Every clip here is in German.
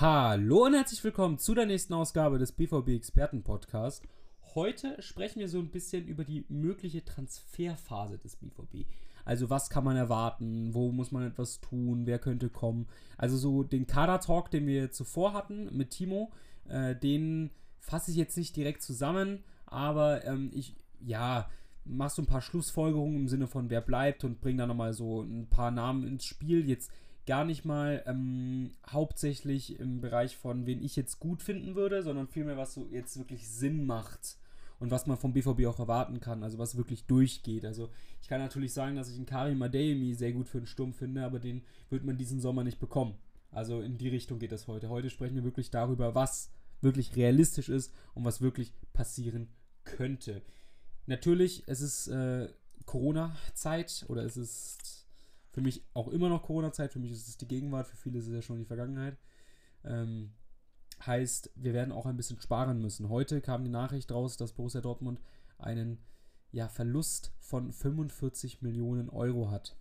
Hallo und herzlich willkommen zu der nächsten Ausgabe des BVB Experten Podcast. Heute sprechen wir so ein bisschen über die mögliche Transferphase des BVB. Also was kann man erwarten, wo muss man etwas tun, wer könnte kommen. Also so den Kader-Talk, den wir zuvor hatten mit Timo, äh, den fasse ich jetzt nicht direkt zusammen, aber ähm, ich, ja, mach so ein paar Schlussfolgerungen im Sinne von wer bleibt und bring da nochmal so ein paar Namen ins Spiel. Jetzt gar nicht mal ähm, hauptsächlich im Bereich von, wen ich jetzt gut finden würde, sondern vielmehr, was so jetzt wirklich Sinn macht und was man vom BVB auch erwarten kann, also was wirklich durchgeht. Also ich kann natürlich sagen, dass ich einen Karim Adeyemi sehr gut für einen Sturm finde, aber den wird man diesen Sommer nicht bekommen. Also in die Richtung geht das heute. Heute sprechen wir wirklich darüber, was wirklich realistisch ist und was wirklich passieren könnte. Natürlich, es ist äh, Corona-Zeit oder es ist für mich auch immer noch Corona-Zeit, für mich ist es die Gegenwart, für viele ist es ja schon die Vergangenheit. Ähm, heißt, wir werden auch ein bisschen sparen müssen. Heute kam die Nachricht raus, dass Borussia Dortmund einen ja, Verlust von 45 Millionen Euro hat.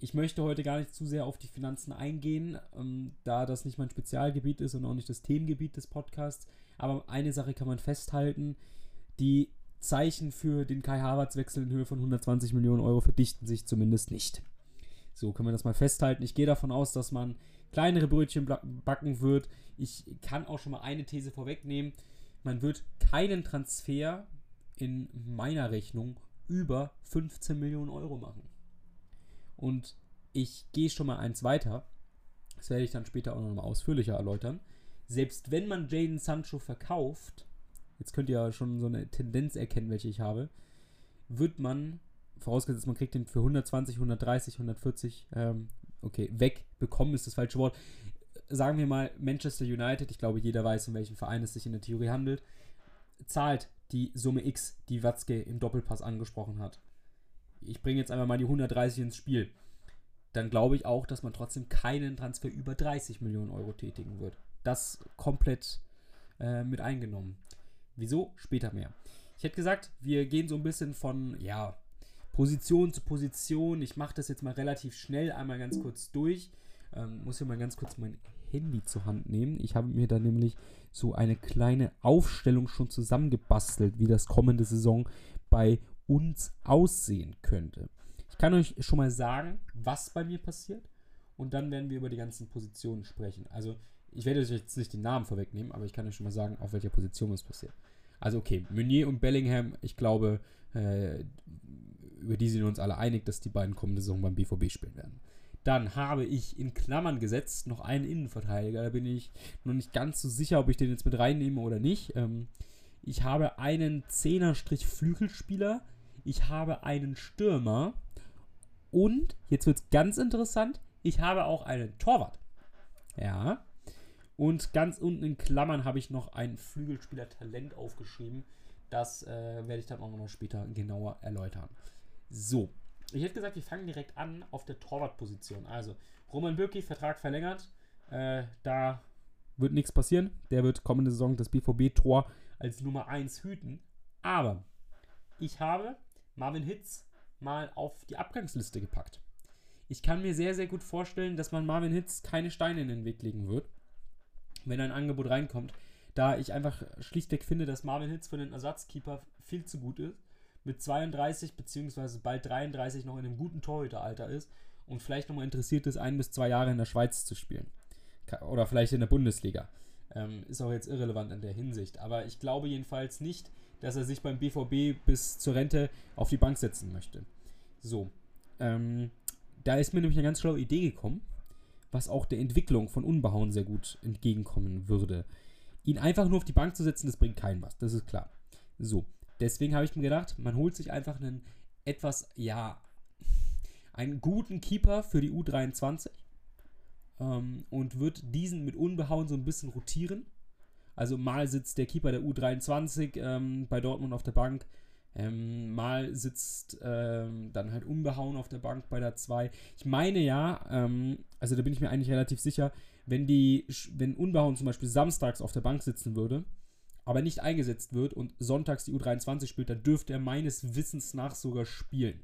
Ich möchte heute gar nicht zu sehr auf die Finanzen eingehen, ähm, da das nicht mein Spezialgebiet ist und auch nicht das Themengebiet des Podcasts. Aber eine Sache kann man festhalten: die Zeichen für den Kai Havertz Wechsel in Höhe von 120 Millionen Euro verdichten sich zumindest nicht. So können wir das mal festhalten. Ich gehe davon aus, dass man kleinere Brötchen backen wird. Ich kann auch schon mal eine These vorwegnehmen. Man wird keinen Transfer in meiner Rechnung über 15 Millionen Euro machen. Und ich gehe schon mal eins weiter. Das werde ich dann später auch noch mal ausführlicher erläutern. Selbst wenn man Jaden Sancho verkauft, jetzt könnt ihr ja schon so eine Tendenz erkennen, welche ich habe, wird man, vorausgesetzt man kriegt den für 120, 130, 140, ähm, okay, wegbekommen ist das falsche Wort. Sagen wir mal Manchester United, ich glaube jeder weiß, um welchen Verein es sich in der Theorie handelt, zahlt die Summe X, die Watzke im Doppelpass angesprochen hat. Ich bringe jetzt einmal mal die 130 ins Spiel. Dann glaube ich auch, dass man trotzdem keinen Transfer über 30 Millionen Euro tätigen wird. Das komplett äh, mit eingenommen. Wieso? Später mehr. Ich hätte gesagt, wir gehen so ein bisschen von, ja, Position zu Position. Ich mache das jetzt mal relativ schnell einmal ganz kurz durch. Ähm, muss hier mal ganz kurz mein Handy zur Hand nehmen. Ich habe mir da nämlich so eine kleine Aufstellung schon zusammengebastelt, wie das kommende Saison bei uns aussehen könnte. Ich kann euch schon mal sagen, was bei mir passiert und dann werden wir über die ganzen Positionen sprechen. Also ich werde euch jetzt nicht den Namen vorwegnehmen, aber ich kann euch schon mal sagen, auf welcher Position es passiert. Also okay, Meunier und Bellingham, ich glaube, äh, über die sind wir uns alle einig, dass die beiden kommende Saison beim BVB spielen werden. Dann habe ich in Klammern gesetzt noch einen Innenverteidiger. Da bin ich noch nicht ganz so sicher, ob ich den jetzt mit reinnehme oder nicht. Ähm, ich habe einen Zehner-Flügelspieler. Ich habe einen Stürmer. Und, jetzt wird es ganz interessant, ich habe auch einen Torwart. Ja. Und ganz unten in Klammern habe ich noch ein Flügelspieler-Talent aufgeschrieben. Das äh, werde ich dann auch nochmal später genauer erläutern. So, ich hätte gesagt, wir fangen direkt an auf der Torwartposition. Also, Roman Bürki, Vertrag verlängert. Äh, da wird nichts passieren. Der wird kommende Saison das BVB-Tor als Nummer 1 hüten. Aber ich habe Marvin Hitz mal auf die Abgangsliste gepackt. Ich kann mir sehr, sehr gut vorstellen, dass man Marvin Hitz keine Steine in den Weg legen wird, wenn ein Angebot reinkommt. Da ich einfach schlichtweg finde, dass Marvin Hitz für den Ersatzkeeper viel zu gut ist mit 32 beziehungsweise bald 33 noch in einem guten Torhüteralter ist und vielleicht nochmal interessiert ist, ein bis zwei Jahre in der Schweiz zu spielen. Oder vielleicht in der Bundesliga. Ähm, ist auch jetzt irrelevant in der Hinsicht. Aber ich glaube jedenfalls nicht, dass er sich beim BVB bis zur Rente auf die Bank setzen möchte. So. Ähm, da ist mir nämlich eine ganz schlaue Idee gekommen, was auch der Entwicklung von Unbehauen sehr gut entgegenkommen würde. Ihn einfach nur auf die Bank zu setzen, das bringt keinen was, das ist klar. So, Deswegen habe ich mir gedacht, man holt sich einfach einen etwas, ja, einen guten Keeper für die U23 ähm, und wird diesen mit Unbehauen so ein bisschen rotieren. Also mal sitzt der Keeper der U23 ähm, bei Dortmund auf der Bank, ähm, mal sitzt ähm, dann halt Unbehauen auf der Bank bei der 2. Ich meine ja, ähm, also da bin ich mir eigentlich relativ sicher, wenn die, wenn Unbehauen zum Beispiel samstags auf der Bank sitzen würde, aber nicht eingesetzt wird und sonntags die U23 spielt, dann dürfte er meines Wissens nach sogar spielen.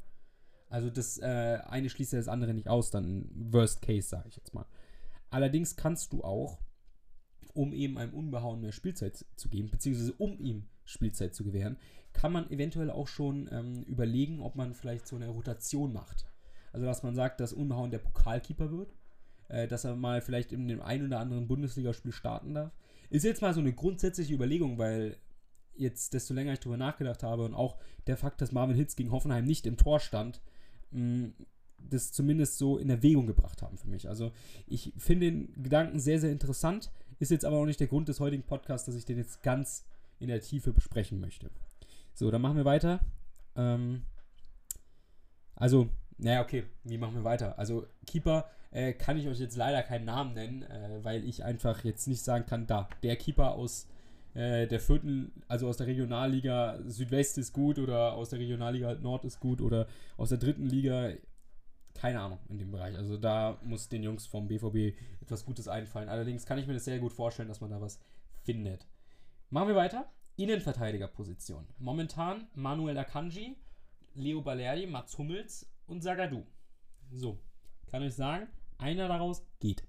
Also das äh, eine schließt ja das andere nicht aus, dann Worst Case, sage ich jetzt mal. allerdings kannst du auch, um eben einem Unbehauen mehr Spielzeit zu geben, beziehungsweise um ihm Spielzeit zu gewähren, kann man eventuell auch schon ähm, überlegen, ob man vielleicht so eine Rotation macht. Also dass man sagt, dass Unbehauen der Pokalkeeper wird, äh, dass er mal vielleicht in dem einen oder anderen Bundesligaspiel starten darf. Ist jetzt mal so eine grundsätzliche Überlegung, weil jetzt, desto länger ich darüber nachgedacht habe und auch der Fakt, dass Marvin Hitz gegen Hoffenheim nicht im Tor stand, mh, das zumindest so in Erwägung gebracht haben für mich. Also ich finde den Gedanken sehr, sehr interessant. Ist jetzt aber auch nicht der Grund des heutigen Podcasts, dass ich den jetzt ganz in der Tiefe besprechen möchte. So, dann machen wir weiter. Ähm, also, naja, okay, wie machen wir weiter? Also, Keeper äh, kann ich euch jetzt leider keinen Namen nennen, äh, weil ich einfach jetzt nicht sagen kann, da, der Keeper aus äh, der vierten, also aus der Regionalliga Südwest ist gut oder aus der Regionalliga Nord ist gut oder aus der dritten Liga, keine Ahnung in dem Bereich. Also da muss den Jungs vom BVB etwas Gutes einfallen. Allerdings kann ich mir das sehr gut vorstellen, dass man da was findet. Machen wir weiter. Innenverteidigerposition. Momentan Manuel Akanji, Leo Balerdi, Mats Hummels und Sagadu. So, kann ich sagen, einer daraus geht.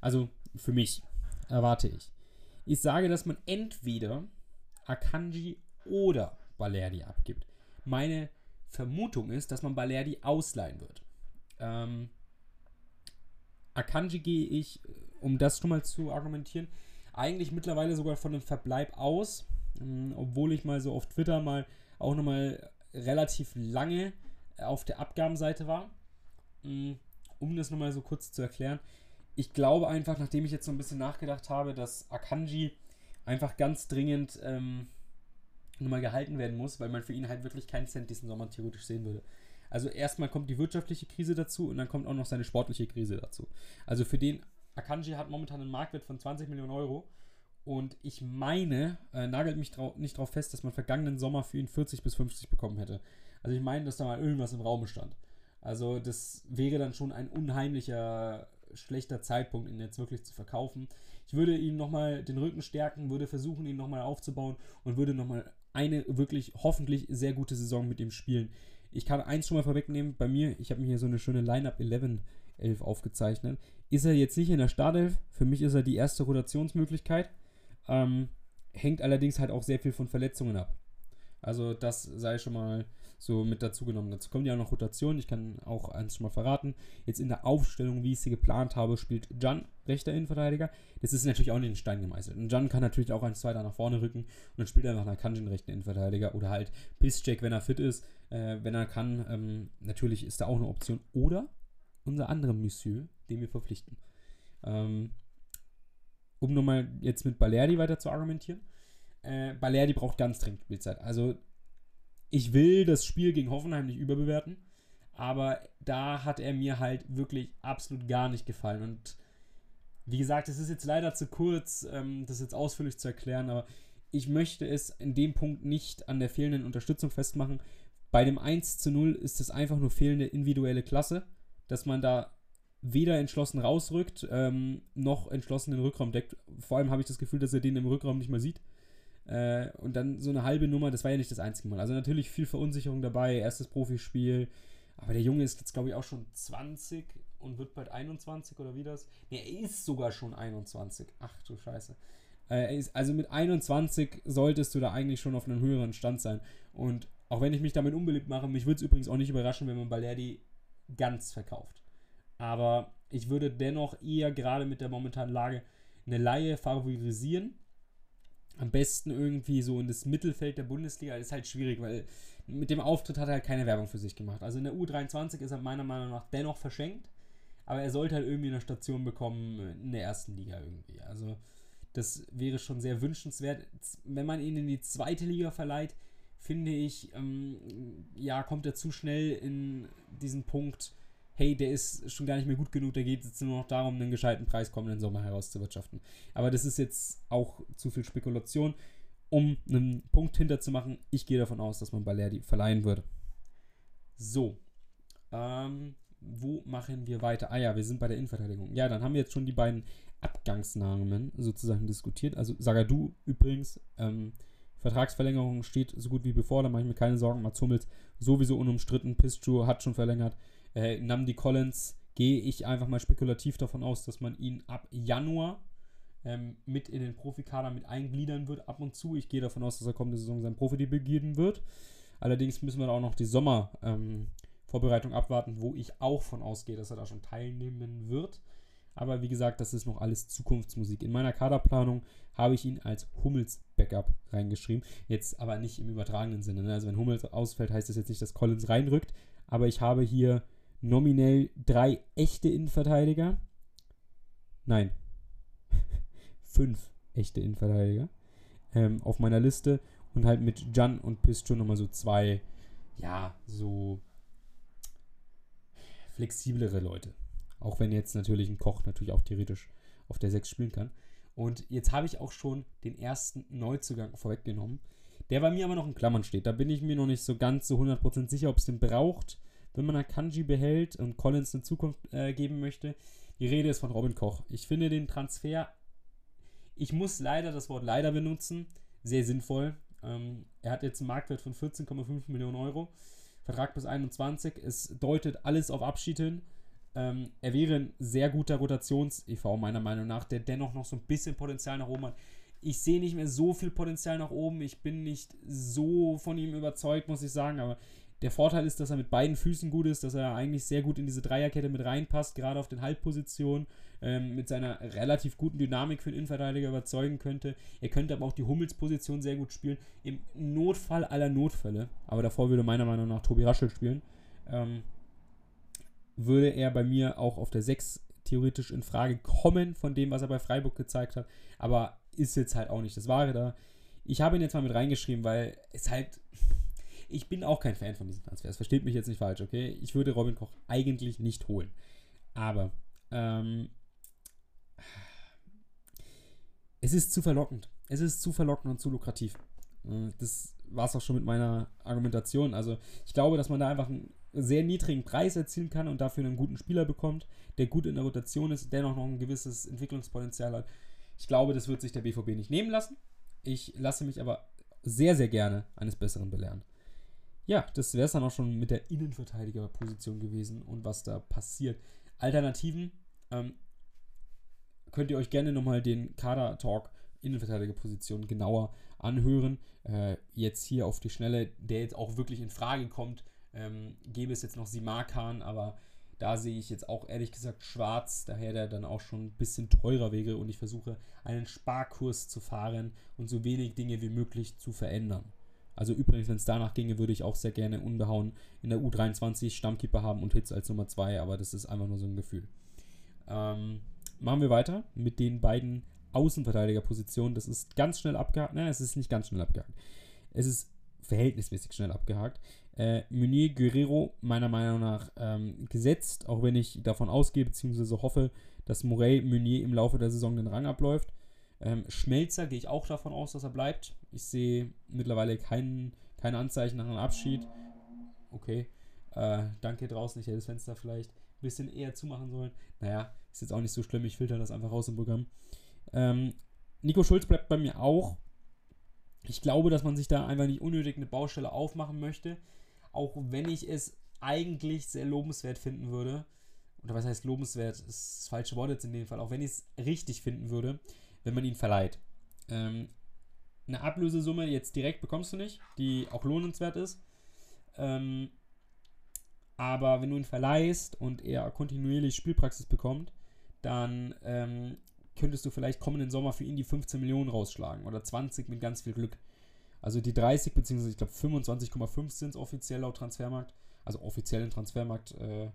Also für mich erwarte ich. Ich sage, dass man entweder Akanji oder Balerdi abgibt. Meine Vermutung ist, dass man Balerdi ausleihen wird. Ähm, Akanji gehe ich, um das schon mal zu argumentieren, eigentlich mittlerweile sogar von einem Verbleib aus, ähm, obwohl ich mal so auf Twitter mal auch nochmal relativ lange auf der Abgabenseite war. Ähm, um das nochmal so kurz zu erklären, ich glaube einfach, nachdem ich jetzt so ein bisschen nachgedacht habe, dass Akanji einfach ganz dringend ähm, nochmal gehalten werden muss, weil man für ihn halt wirklich keinen Cent diesen Sommer theoretisch sehen würde. Also erstmal kommt die wirtschaftliche Krise dazu und dann kommt auch noch seine sportliche Krise dazu. Also für den Akanji hat momentan einen Marktwert von 20 Millionen Euro und ich meine, äh, nagelt mich trau nicht darauf fest, dass man vergangenen Sommer für ihn 40 bis 50 bekommen hätte. Also ich meine, dass da mal irgendwas im Raum stand. Also das wäre dann schon ein unheimlicher schlechter Zeitpunkt, ihn jetzt wirklich zu verkaufen. Ich würde ihm nochmal den Rücken stärken, würde versuchen, ihn nochmal aufzubauen und würde nochmal eine wirklich hoffentlich sehr gute Saison mit ihm spielen. Ich kann eins schon mal vorwegnehmen, bei mir, ich habe mir hier so eine schöne Lineup 11 11 aufgezeichnet. Ist er jetzt nicht in der Startelf? Für mich ist er die erste Rotationsmöglichkeit. Ähm, hängt allerdings halt auch sehr viel von Verletzungen ab. Also das sei schon mal so mit dazu genommen. Dazu kommt ja noch Rotation. Ich kann auch eins schon mal verraten. Jetzt in der Aufstellung, wie ich sie geplant habe, spielt Jan rechter Innenverteidiger. Das ist natürlich auch nicht in Stein gemeißelt. Und Jan kann natürlich auch ein Zweiter nach vorne rücken und dann spielt er nach Kanjin rechten Innenverteidiger oder halt Piszczek, wenn er fit ist, äh, wenn er kann. Ähm, natürlich ist da auch eine Option. Oder unser anderer Monsieur, den wir verpflichten. Ähm, um nochmal jetzt mit Balerdi weiter zu argumentieren. Äh, Balerdi braucht ganz dringend Spielzeit. Also ich will das Spiel gegen Hoffenheim nicht überbewerten, aber da hat er mir halt wirklich absolut gar nicht gefallen. Und wie gesagt, es ist jetzt leider zu kurz, ähm, das jetzt ausführlich zu erklären, aber ich möchte es in dem Punkt nicht an der fehlenden Unterstützung festmachen. Bei dem 1 zu 0 ist es einfach nur fehlende individuelle Klasse, dass man da weder entschlossen rausrückt, ähm, noch entschlossen den Rückraum deckt. Vor allem habe ich das Gefühl, dass er den im Rückraum nicht mehr sieht. Äh, und dann so eine halbe Nummer, das war ja nicht das einzige Mal. Also natürlich viel Verunsicherung dabei, erstes Profispiel. Aber der Junge ist jetzt, glaube ich, auch schon 20 und wird bald 21 oder wie das? Ne, er ist sogar schon 21. Ach du Scheiße. Äh, ist, also mit 21 solltest du da eigentlich schon auf einem höheren Stand sein. Und auch wenn ich mich damit unbeliebt mache, mich würde es übrigens auch nicht überraschen, wenn man Balerdi ganz verkauft. Aber ich würde dennoch eher gerade mit der momentanen Lage eine Laie favorisieren am besten irgendwie so in das Mittelfeld der Bundesliga. Das ist halt schwierig, weil mit dem Auftritt hat er halt keine Werbung für sich gemacht. Also in der U23 ist er meiner Meinung nach dennoch verschenkt, aber er sollte halt irgendwie eine Station bekommen in der ersten Liga irgendwie. Also das wäre schon sehr wünschenswert. Wenn man ihn in die zweite Liga verleiht, finde ich, ähm, ja, kommt er zu schnell in diesen Punkt, hey, der ist schon gar nicht mehr gut genug, da geht es nur noch darum, einen gescheiten Preis kommenden Sommer herauszuwirtschaften. Aber das ist jetzt auch zu viel Spekulation. Um einen Punkt hinterzumachen, ich gehe davon aus, dass man Balerdi verleihen würde. So. Ähm, wo machen wir weiter? Ah ja, wir sind bei der Innenverteidigung. Ja, dann haben wir jetzt schon die beiden Abgangsnamen sozusagen diskutiert. Also Sagadu übrigens, ähm, Vertragsverlängerung steht so gut wie bevor, da mache ich mir keine Sorgen. Mats Hummels sowieso unumstritten. Pistru hat schon verlängert. Äh, Namdi Collins gehe ich einfach mal spekulativ davon aus, dass man ihn ab Januar ähm, mit in den Profikader mit eingliedern wird, ab und zu. Ich gehe davon aus, dass er kommende Saison sein Profidebüt geben wird. Allerdings müssen wir auch noch die Sommervorbereitung ähm, abwarten, wo ich auch von ausgehe, dass er da schon teilnehmen wird. Aber wie gesagt, das ist noch alles Zukunftsmusik. In meiner Kaderplanung habe ich ihn als Hummels Backup reingeschrieben. Jetzt aber nicht im übertragenen Sinne. Ne? Also wenn Hummels ausfällt, heißt das jetzt nicht, dass Collins reinrückt. Aber ich habe hier nominell drei echte Innenverteidiger. Nein. Fünf echte Innenverteidiger ähm, auf meiner Liste. Und halt mit Jan und Pistol nochmal so zwei, ja, so flexiblere Leute. Auch wenn jetzt natürlich ein Koch natürlich auch theoretisch auf der 6 spielen kann. Und jetzt habe ich auch schon den ersten Neuzugang vorweggenommen, der bei mir aber noch in Klammern steht. Da bin ich mir noch nicht so ganz so 100% sicher, ob es den braucht, wenn man Akanji behält und Collins eine Zukunft äh, geben möchte. Die Rede ist von Robin Koch. Ich finde den Transfer, ich muss leider das Wort leider benutzen, sehr sinnvoll. Ähm, er hat jetzt einen Marktwert von 14,5 Millionen Euro. Vertrag bis 21. Es deutet alles auf Abschied hin. Ähm, er wäre ein sehr guter Rotations-EV, meiner Meinung nach, der dennoch noch so ein bisschen Potenzial nach oben hat. Ich sehe nicht mehr so viel Potenzial nach oben. Ich bin nicht so von ihm überzeugt, muss ich sagen. Aber der Vorteil ist, dass er mit beiden Füßen gut ist, dass er eigentlich sehr gut in diese Dreierkette mit reinpasst, gerade auf den Halbpositionen, ähm, mit seiner relativ guten Dynamik für den Innenverteidiger überzeugen könnte. Er könnte aber auch die Hummels-Position sehr gut spielen. Im Notfall aller Notfälle, aber davor würde meiner Meinung nach Tobi Raschel spielen. Ähm, würde er bei mir auch auf der 6 theoretisch in Frage kommen von dem, was er bei Freiburg gezeigt hat. Aber ist jetzt halt auch nicht das Wahre da. Ich habe ihn jetzt mal mit reingeschrieben, weil es halt. Ich bin auch kein Fan von diesen Transfers. Versteht mich jetzt nicht falsch, okay? Ich würde Robin Koch eigentlich nicht holen. Aber ähm, es ist zu verlockend. Es ist zu verlockend und zu lukrativ. Äh, das war es auch schon mit meiner Argumentation. Also ich glaube, dass man da einfach einen sehr niedrigen Preis erzielen kann und dafür einen guten Spieler bekommt, der gut in der Rotation ist, dennoch noch ein gewisses Entwicklungspotenzial hat. Ich glaube, das wird sich der BVB nicht nehmen lassen. Ich lasse mich aber sehr, sehr gerne eines Besseren belehren. Ja, das wäre es dann auch schon mit der Innenverteidigerposition gewesen und was da passiert. Alternativen ähm, könnt ihr euch gerne nochmal den Kader-Talk Innenverteidigerposition genauer anhören. Äh, jetzt hier auf die Schnelle, der jetzt auch wirklich in Frage kommt, ähm, gäbe es jetzt noch Simakan, aber da sehe ich jetzt auch ehrlich gesagt schwarz, daher der dann auch schon ein bisschen teurer wäre und ich versuche einen Sparkurs zu fahren und so wenig Dinge wie möglich zu verändern. Also übrigens, wenn es danach ginge, würde ich auch sehr gerne unbehauen in der U23 Stammkeeper haben und Hits als Nummer 2, aber das ist einfach nur so ein Gefühl. Ähm, machen wir weiter mit den beiden Außenverteidigerpositionen. Das ist ganz schnell abgehakt. Nein, es ist nicht ganz schnell abgehakt. Es ist verhältnismäßig schnell abgehakt. Äh, Meunier Guerrero meiner Meinung nach ähm, gesetzt, auch wenn ich davon ausgehe bzw. hoffe, dass Morey Meunier im Laufe der Saison den Rang abläuft. Ähm, Schmelzer gehe ich auch davon aus, dass er bleibt. Ich sehe mittlerweile kein, keine Anzeichen nach einem Abschied. Okay, äh, danke draußen, ich hätte das Fenster vielleicht ein bisschen eher zumachen sollen. Naja, ist jetzt auch nicht so schlimm, ich filter das einfach raus im Programm. Ähm, Nico Schulz bleibt bei mir auch. Ich glaube, dass man sich da einfach nicht unnötig eine Baustelle aufmachen möchte auch wenn ich es eigentlich sehr lobenswert finden würde, oder was heißt lobenswert, ist das falsche Wort jetzt in dem Fall, auch wenn ich es richtig finden würde, wenn man ihn verleiht. Ähm, eine Ablösesumme jetzt direkt bekommst du nicht, die auch lohnenswert ist. Ähm, aber wenn du ihn verleihst und er kontinuierlich Spielpraxis bekommt, dann ähm, könntest du vielleicht kommenden Sommer für ihn die 15 Millionen rausschlagen oder 20 mit ganz viel Glück. Also die 30 bzw. ich glaube 25,5 sind es offiziell laut Transfermarkt. Also offiziell im Transfermarkt äh,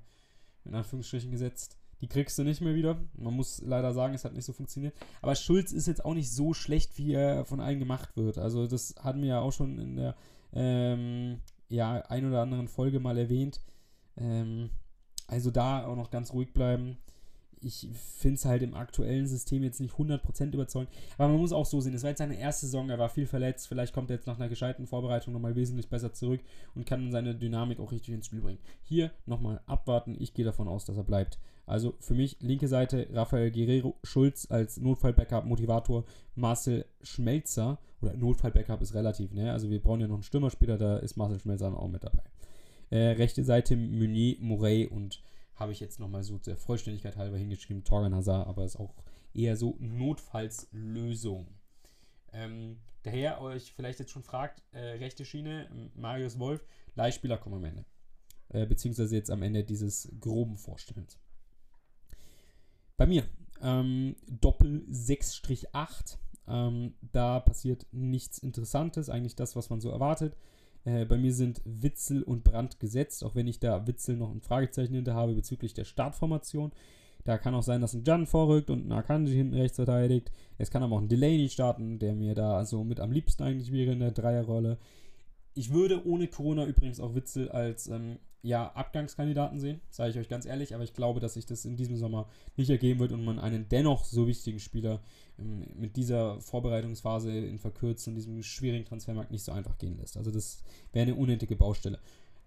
in Anführungsstrichen gesetzt. Die kriegst du nicht mehr wieder. Man muss leider sagen, es hat nicht so funktioniert. Aber Schulz ist jetzt auch nicht so schlecht, wie er von allen gemacht wird. Also das hatten wir ja auch schon in der ähm, ja, ein oder anderen Folge mal erwähnt. Ähm, also da auch noch ganz ruhig bleiben ich finde es halt im aktuellen System jetzt nicht 100% überzeugend. Aber man muss auch so sehen, es war jetzt seine erste Saison, er war viel verletzt. Vielleicht kommt er jetzt nach einer gescheiten Vorbereitung nochmal wesentlich besser zurück und kann seine Dynamik auch richtig ins Spiel bringen. Hier nochmal abwarten. Ich gehe davon aus, dass er bleibt. Also für mich linke Seite Rafael Guerrero Schulz als Notfall-Backup, Motivator, Marcel Schmelzer. Oder Notfall-Backup ist relativ, ne? Also wir brauchen ja noch einen Stürmer später, da ist Marcel Schmelzer auch mit dabei. Äh, rechte Seite Meunier, Morey und habe ich jetzt nochmal so der Vollständigkeit halber hingeschrieben, Torgan Hazard, aber ist auch eher so Notfallslösung. Ähm, daher euch vielleicht jetzt schon fragt, äh, rechte Schiene, Marius Wolf, Leihspieler kommen am Ende. Äh, beziehungsweise jetzt am Ende dieses groben Vorstellens. Bei mir, ähm, Doppel 6-8, ähm, da passiert nichts Interessantes, eigentlich das, was man so erwartet. Äh, bei mir sind Witzel und Brand gesetzt, auch wenn ich da Witzel noch ein Fragezeichen hinter habe bezüglich der Startformation. Da kann auch sein, dass ein Jan vorrückt und ein Akanji hinten rechts verteidigt. Es kann aber auch ein Delaney starten, der mir da so mit am liebsten eigentlich wäre in der Dreierrolle. Ich würde ohne Corona übrigens auch Witzel als ähm, ja, Abgangskandidaten sehen, sage ich euch ganz ehrlich, aber ich glaube, dass sich das in diesem Sommer nicht ergeben wird und man einen dennoch so wichtigen Spieler ähm, mit dieser Vorbereitungsphase in Verkürzen, diesem schwierigen Transfermarkt nicht so einfach gehen lässt. Also das wäre eine unnötige Baustelle.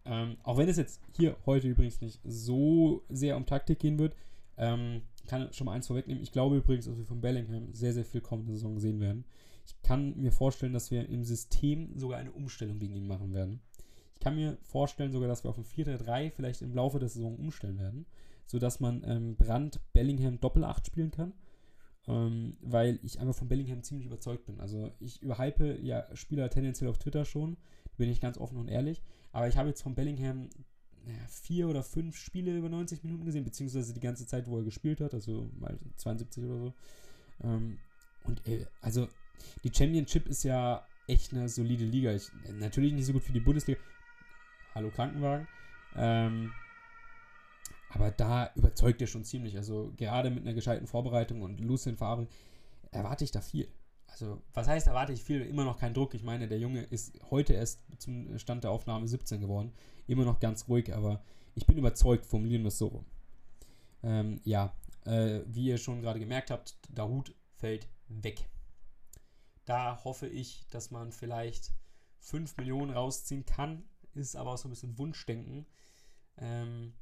Ähm, auch wenn es jetzt hier heute übrigens nicht so sehr um Taktik gehen wird, ähm, kann schon mal eins vorwegnehmen. Ich glaube übrigens, dass wir von Bellingham sehr, sehr viel kommende Saison sehen werden. Ich kann mir vorstellen, dass wir im System sogar eine Umstellung gegen ihn machen werden. Ich kann mir vorstellen sogar, dass wir auf ein 4-3 vielleicht im Laufe der Saison umstellen werden, sodass man ähm, Brand Bellingham Doppel-8 spielen kann. Ähm, weil ich einfach von Bellingham ziemlich überzeugt bin. Also ich überhype ja Spieler tendenziell auf Twitter schon, bin ich ganz offen und ehrlich. Aber ich habe jetzt von Bellingham ja, vier oder fünf Spiele über 90 Minuten gesehen, beziehungsweise die ganze Zeit, wo er gespielt hat, also mal 72 oder so. Ähm, und äh, also die Championship ist ja echt eine solide Liga. Ich, natürlich nicht so gut wie die Bundesliga, Hallo Krankenwagen. Ähm, aber da überzeugt er schon ziemlich. Also gerade mit einer gescheiten Vorbereitung und Lucien Favre erwarte ich da viel. Also, was heißt, erwarte ich viel? Immer noch kein Druck. Ich meine, der Junge ist heute erst zum Stand der Aufnahme 17 geworden. Immer noch ganz ruhig, aber ich bin überzeugt, formulieren wir es so rum. Ähm, ja, äh, wie ihr schon gerade gemerkt habt, der Hut fällt weg. Da hoffe ich, dass man vielleicht 5 Millionen rausziehen kann ist aber auch so ein bisschen Wunschdenken. Ähm,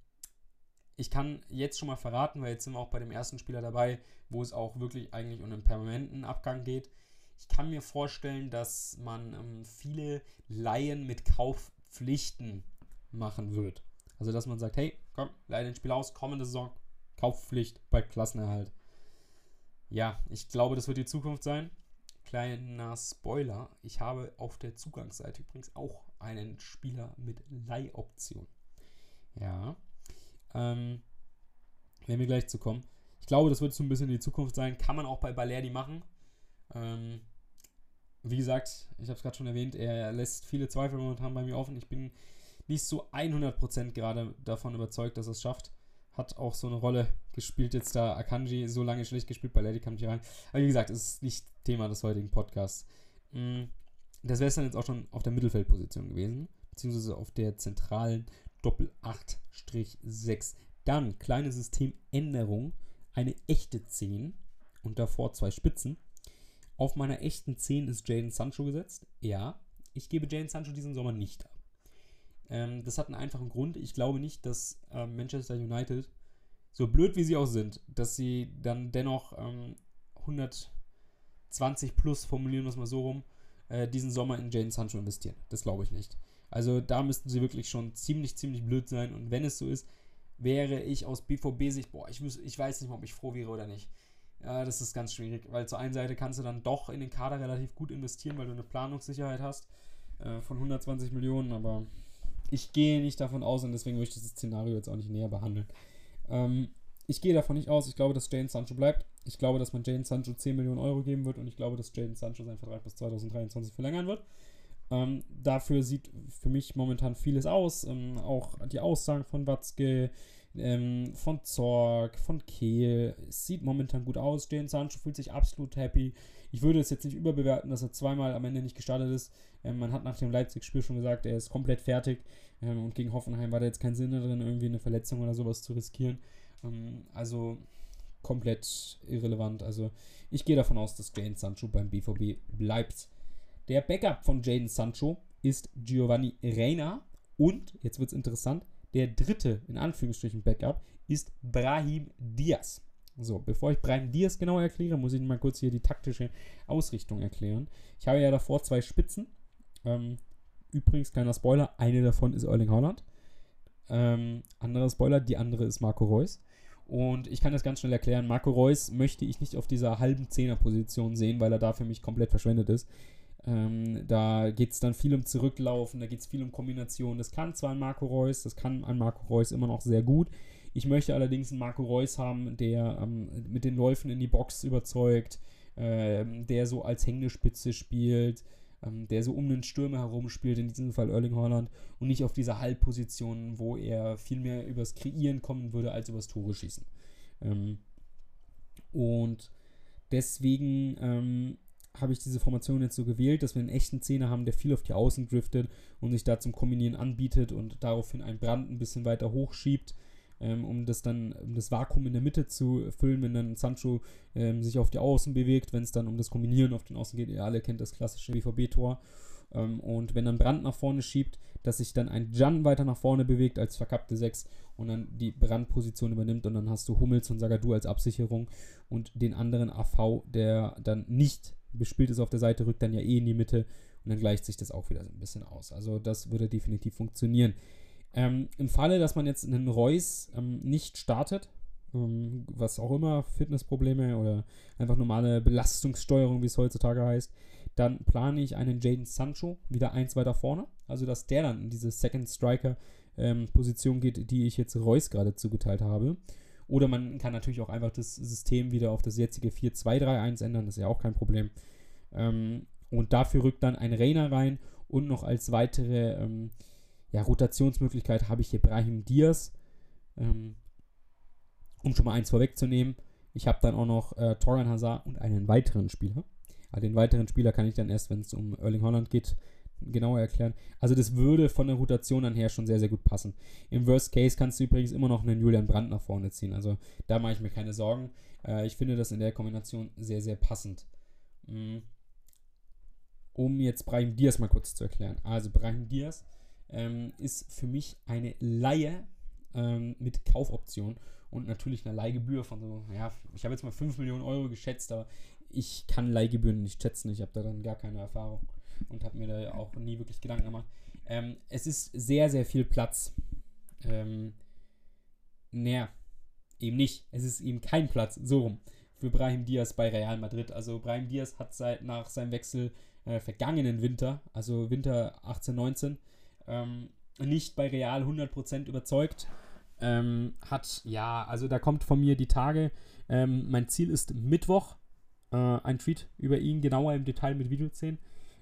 ich kann jetzt schon mal verraten, weil jetzt sind wir auch bei dem ersten Spieler dabei, wo es auch wirklich eigentlich um einen permanenten Abgang geht. Ich kann mir vorstellen, dass man ähm, viele Laien mit Kaufpflichten machen wird. Also, dass man sagt, hey, komm, leih den Spieler aus, kommende Saison, Kaufpflicht bei Klassenerhalt. Ja, ich glaube, das wird die Zukunft sein. Kleiner Spoiler, ich habe auf der Zugangsseite übrigens auch einen Spieler mit Leihoption. Ja. Ähm, werden wir gleich zu kommen. Ich glaube, das wird so ein bisschen die Zukunft sein. Kann man auch bei Balerdi machen. Ähm, wie gesagt, ich habe es gerade schon erwähnt, er lässt viele Zweifel momentan bei mir offen. Ich bin nicht so 100% gerade davon überzeugt, dass er es schafft hat auch so eine Rolle gespielt jetzt da Akanji so lange schlecht gespielt, bei Lady kam nicht rein. Aber wie gesagt, es ist nicht Thema des heutigen Podcasts. Mm, das wäre es dann jetzt auch schon auf der Mittelfeldposition gewesen, beziehungsweise auf der zentralen Doppel 8-6. Dann kleine Systemänderung, eine echte 10 und davor zwei Spitzen. Auf meiner echten 10 ist Jaden Sancho gesetzt. Ja, ich gebe Jaden Sancho diesen Sommer nicht ab. Ähm, das hat einen einfachen Grund. Ich glaube nicht, dass äh, Manchester United, so blöd wie sie auch sind, dass sie dann dennoch ähm, 120 plus, formulieren wir es mal so rum, äh, diesen Sommer in Jane Sancho investieren. Das glaube ich nicht. Also da müssten sie wirklich schon ziemlich, ziemlich blöd sein. Und wenn es so ist, wäre ich aus BVB-Sicht, boah, ich, ich weiß nicht mal, ob ich froh wäre oder nicht. Ja, das ist ganz schwierig, weil zur einen Seite kannst du dann doch in den Kader relativ gut investieren, weil du eine Planungssicherheit hast äh, von 120 Millionen, aber ich gehe nicht davon aus und deswegen möchte ich das Szenario jetzt auch nicht näher behandeln. Ähm, ich gehe davon nicht aus. Ich glaube, dass Jane Sancho bleibt. Ich glaube, dass man Jane Sancho 10 Millionen Euro geben wird und ich glaube, dass Jane Sancho seinen Vertrag bis 2023 verlängern wird. Ähm, dafür sieht für mich momentan vieles aus. Ähm, auch die Aussagen von Watzke, ähm, von Zorg, von Kehl. Es sieht momentan gut aus. Jane Sancho fühlt sich absolut happy. Ich würde es jetzt nicht überbewerten, dass er zweimal am Ende nicht gestartet ist. Ähm, man hat nach dem Leipzig-Spiel schon gesagt, er ist komplett fertig. Ähm, und gegen Hoffenheim war da jetzt kein Sinn darin, irgendwie eine Verletzung oder sowas zu riskieren. Ähm, also komplett irrelevant. Also ich gehe davon aus, dass Jane Sancho beim BVB bleibt. Der Backup von Jaden Sancho ist Giovanni Reina. Und, jetzt wird es interessant, der dritte, in Anführungsstrichen, Backup ist Brahim Diaz. So, bevor ich Brahim Diaz genau erkläre, muss ich mal kurz hier die taktische Ausrichtung erklären. Ich habe ja davor zwei Spitzen. Ähm, übrigens, kleiner Spoiler, eine davon ist Erling Holland. Ähm, anderer Spoiler, die andere ist Marco Reus. Und ich kann das ganz schnell erklären. Marco Reus möchte ich nicht auf dieser halben Zehner-Position sehen, weil er da für mich komplett verschwendet ist. Ähm, da geht es dann viel um Zurücklaufen, da geht es viel um Kombinationen. Das kann zwar ein Marco Reus, das kann ein Marco Reus immer noch sehr gut. Ich möchte allerdings einen Marco Reus haben, der ähm, mit den Läufen in die Box überzeugt, ähm, der so als Hängespitze spielt, ähm, der so um den Stürmer herum spielt, in diesem Fall Erling Haaland, und nicht auf dieser Halbposition, wo er viel mehr übers Kreieren kommen würde, als übers Tore schießen. Ähm, und deswegen ähm, habe ich diese Formation jetzt so gewählt, dass wir einen echten Zehner haben, der viel auf die Außen driftet und sich da zum Kombinieren anbietet und daraufhin ein Brand ein bisschen weiter hochschiebt, ähm, um das dann, um das Vakuum in der Mitte zu füllen, wenn dann Sancho ähm, sich auf die Außen bewegt, wenn es dann um das Kombinieren auf den Außen geht. Ihr alle kennt das klassische BVB-Tor. Ähm, und wenn dann Brand nach vorne schiebt, dass sich dann ein Jan weiter nach vorne bewegt als verkappte 6 und dann die Brandposition übernimmt und dann hast du Hummels und Sagadu als Absicherung und den anderen AV, der dann nicht bespielt ist auf der Seite, rückt dann ja eh in die Mitte und dann gleicht sich das auch wieder so ein bisschen aus. Also das würde definitiv funktionieren. Ähm, Im Falle, dass man jetzt einen Reus ähm, nicht startet, ähm, was auch immer, Fitnessprobleme oder einfach normale Belastungssteuerung, wie es heutzutage heißt, dann plane ich einen Jaden Sancho wieder eins weiter vorne. Also, dass der dann in diese Second Striker ähm, Position geht, die ich jetzt Reus gerade zugeteilt habe. Oder man kann natürlich auch einfach das System wieder auf das jetzige 4-2-3-1 ändern, das ist ja auch kein Problem. Ähm, und dafür rückt dann ein Rainer rein und noch als weitere ähm, ja, Rotationsmöglichkeit habe ich hier Brahim Diaz, ähm, um schon mal eins vorwegzunehmen. Ich habe dann auch noch äh, Torgan Hazard und einen weiteren Spieler. Aber den weiteren Spieler kann ich dann erst, wenn es um Erling Holland geht, genauer erklären. Also das würde von der Rotation an her schon sehr, sehr gut passen. Im Worst Case kannst du übrigens immer noch einen Julian Brandt nach vorne ziehen. Also da mache ich mir keine Sorgen. Äh, ich finde das in der Kombination sehr, sehr passend. Mm. Um jetzt Brahim Diaz mal kurz zu erklären. Also Brahim Diaz ähm, ist für mich eine Laie ähm, mit Kaufoption und natürlich eine Leihgebühr von so, ja, ich habe jetzt mal 5 Millionen Euro geschätzt, aber ich kann Leihgebühren nicht schätzen. Ich habe da dann gar keine Erfahrung und habe mir da auch nie wirklich Gedanken gemacht. Ähm, es ist sehr, sehr viel Platz. Ähm, naja, eben nicht. Es ist eben kein Platz, so rum, für Brahim Diaz bei Real Madrid. Also Brahim Diaz hat seit nach seinem Wechsel äh, vergangenen Winter, also Winter 18, 19, ähm, nicht bei Real 100% überzeugt. Ähm, hat, ja, also da kommt von mir die Tage. Ähm, mein Ziel ist Mittwoch äh, ein Tweet über ihn genauer im Detail mit Videoszenen.